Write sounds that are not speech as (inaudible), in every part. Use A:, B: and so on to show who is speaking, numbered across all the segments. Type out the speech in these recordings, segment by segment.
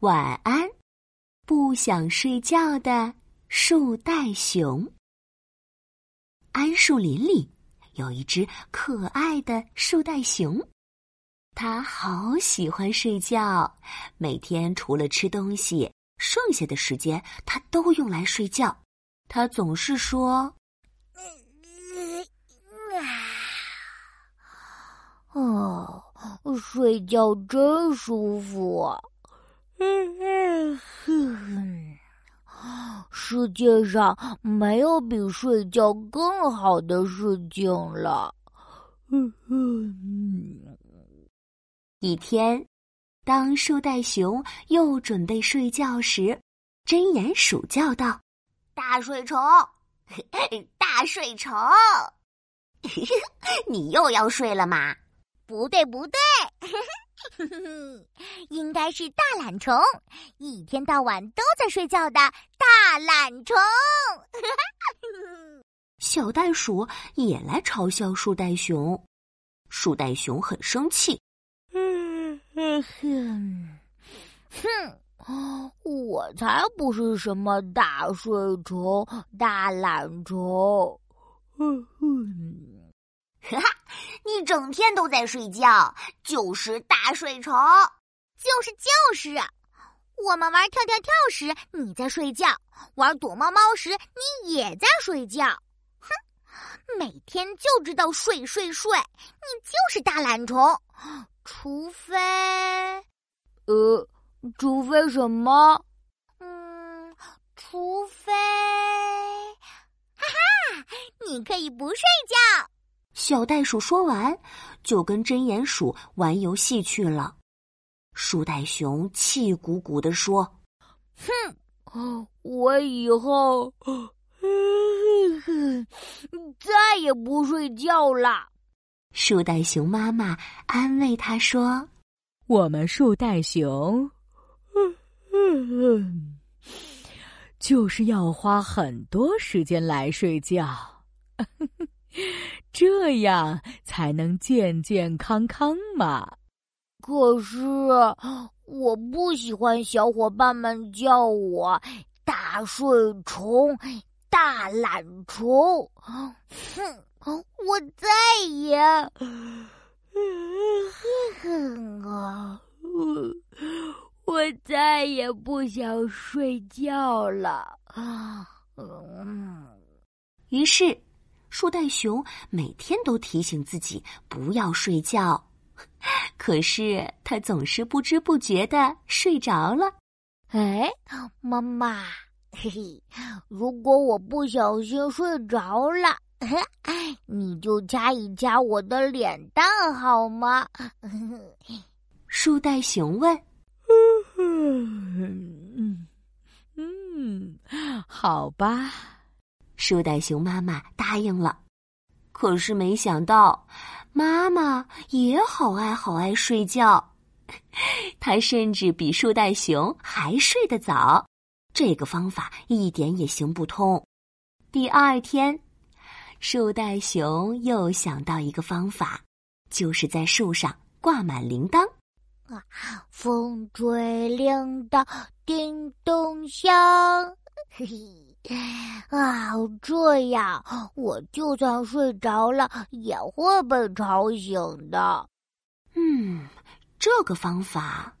A: 晚安，不想睡觉的树袋熊。桉树林里有一只可爱的树袋熊，它好喜欢睡觉，每天除了吃东西，剩下的时间它都用来睡觉。它总是说：“
B: 哦，睡觉真舒服。” (laughs) 世界上没有比睡觉更好的事情了。(laughs)
A: 一天，当树袋熊又准备睡觉时，睁眼鼠叫道：“
C: 大睡虫，(laughs) 大睡虫，你又要睡了吗？”“
D: 不对，不对。” (laughs) 应该是大懒虫，一天到晚都在睡觉的大懒虫。(laughs)
A: 小袋鼠也来嘲笑树袋熊，树袋熊很生气。
B: 哼哼，我才不是什么大睡虫、大懒虫。(laughs)
C: 你整天都在睡觉，就是大睡虫，
D: 就是就是。我们玩跳跳跳时你在睡觉，玩躲猫猫时你也在睡觉。哼，每天就知道睡睡睡，你就是大懒虫。除非，
B: 呃，除非什么？
D: 嗯，除非，哈哈，你可以不睡觉。
A: 小袋鼠说完，就跟针鼹鼠玩游戏去了。树袋熊气鼓鼓地说：“
B: 哼，我以后再也不睡觉了。”
A: 树袋熊妈妈安慰他说：“
E: 我们树袋熊，就是要花很多时间来睡觉。”这样才能健健康康嘛。
B: 可是我不喜欢小伙伴们叫我大睡虫、大懒虫。哼，我再也，哼啊，我再也不想睡觉了。
A: 嗯，于是。树袋熊每天都提醒自己不要睡觉，(laughs) 可是他总是不知不觉的睡着了。
B: 哎，妈妈，嘿嘿，如果我不小心睡着了，(laughs) 你就掐一掐我的脸蛋好吗？(laughs)
A: 树袋熊问。
E: 嗯嗯，好吧。
A: 树袋熊妈妈答应了，可是没想到，妈妈也好爱好爱睡觉，(laughs) 她甚至比树袋熊还睡得早。这个方法一点也行不通。第二天，树袋熊又想到一个方法，就是在树上挂满铃铛。
B: 啊，风吹铃铛叮咚响，嘿嘿。啊，这样我就算睡着了也会被吵醒的。
A: 嗯，这个方法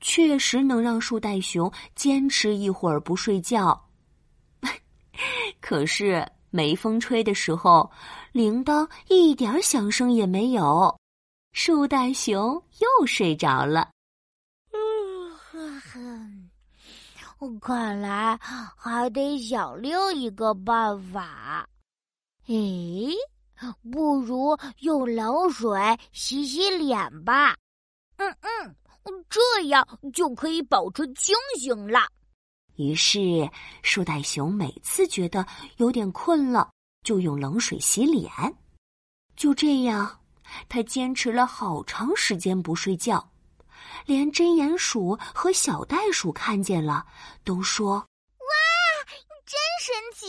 A: 确实能让树袋熊坚持一会儿不睡觉。(laughs) 可是没风吹的时候，铃铛一点响声也没有，树袋熊又睡着了。
B: 看来还得想另一个办法。诶，不如用冷水洗洗脸吧。
D: 嗯嗯，这样就可以保持清醒了。
A: 于是，树袋熊每次觉得有点困了，就用冷水洗脸。就这样，他坚持了好长时间不睡觉。连针鼹鼠和小袋鼠看见了，都说：“
D: 哇，真神奇！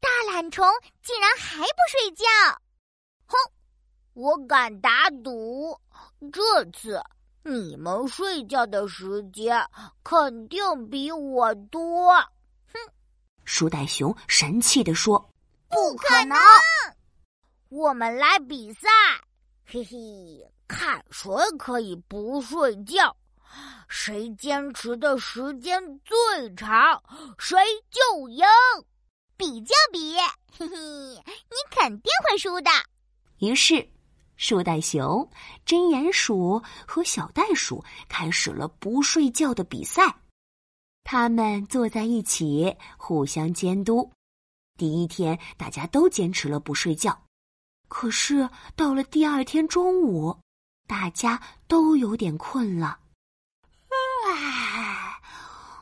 D: 大懒虫竟然还不睡觉！”
B: 哼，我敢打赌，这次你们睡觉的时间肯定比我多。
A: 哼！树袋熊神气地说：“
C: 不可能！
B: 我们来比赛，嘿嘿，看谁可以不睡觉，谁坚持的时间最长，谁就赢。
D: 比就比，嘿嘿，你肯定会输的。”
A: 于是。树袋熊、针鼹鼠和小袋鼠开始了不睡觉的比赛。他们坐在一起，互相监督。第一天，大家都坚持了不睡觉。可是到了第二天中午，大家都有点困了。
C: 唉，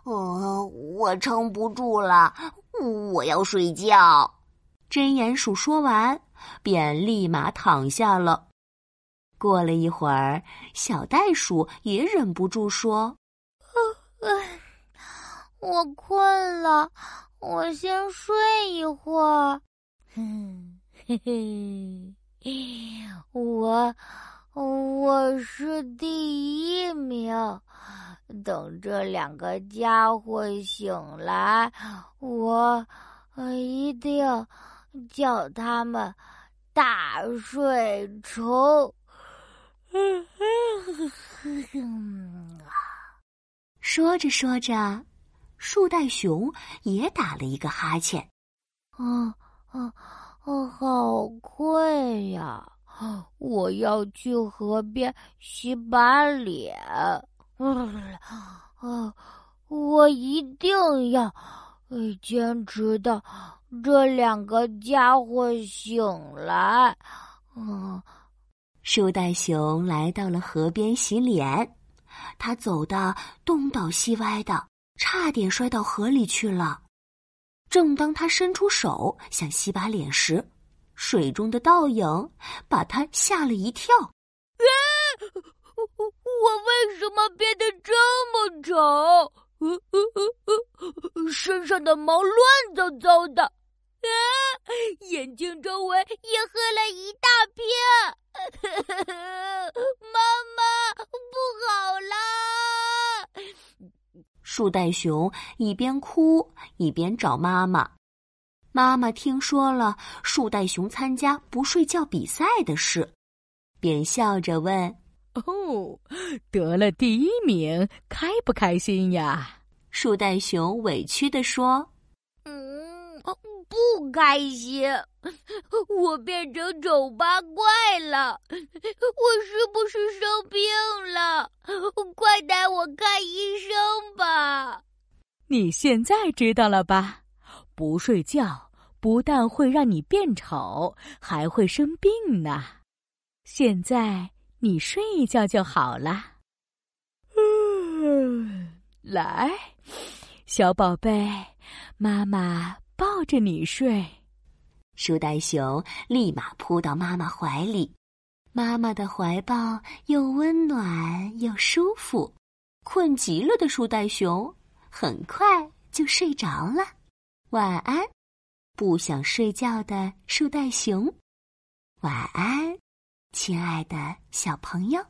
C: 我我撑不住了，我要睡觉。
A: 真鼹鼠说完，便立马躺下了。过了一会儿，小袋鼠也忍不住说：“
B: 我困了，我先睡一会儿。”“ (laughs) 嘿嘿，我我是第一名。等这两个家伙醒来，我一定叫他们大睡虫。(laughs) ”
A: 说着说着，树袋熊也打了一个哈欠。
B: 啊啊啊！好困呀！我要去河边洗把脸。啊，(laughs) 我一定要坚持到这两个家伙醒来。嗯！
A: 树袋熊来到了河边洗脸，他走的东倒西歪的，差点摔到河里去了。正当他伸出手想洗把脸时，水中的倒影把他吓了一跳。
B: 啊！我为什么变得这么丑？身上的毛乱糟糟的。啊！眼睛周围也黑了一大片，
A: 树袋熊一边哭一边找妈妈。妈妈听说了树袋熊参加不睡觉比赛的事，便笑着问：“
E: 哦，得了第一名，开不开心呀？”
A: 树袋熊委屈地说。
B: 不开心，(laughs) 我变成丑八怪了，(laughs) 我是不是生病了？(laughs) 快带我看医生吧！
E: 你现在知道了吧？不睡觉不但会让你变丑，还会生病呢。现在你睡一觉就好了。嗯，来，小宝贝，妈妈。抱着你睡，
A: 树袋熊立马扑到妈妈怀里。妈妈的怀抱又温暖又舒服，困极了的树袋熊很快就睡着了。晚安，不想睡觉的树袋熊。晚安，亲爱的小朋友。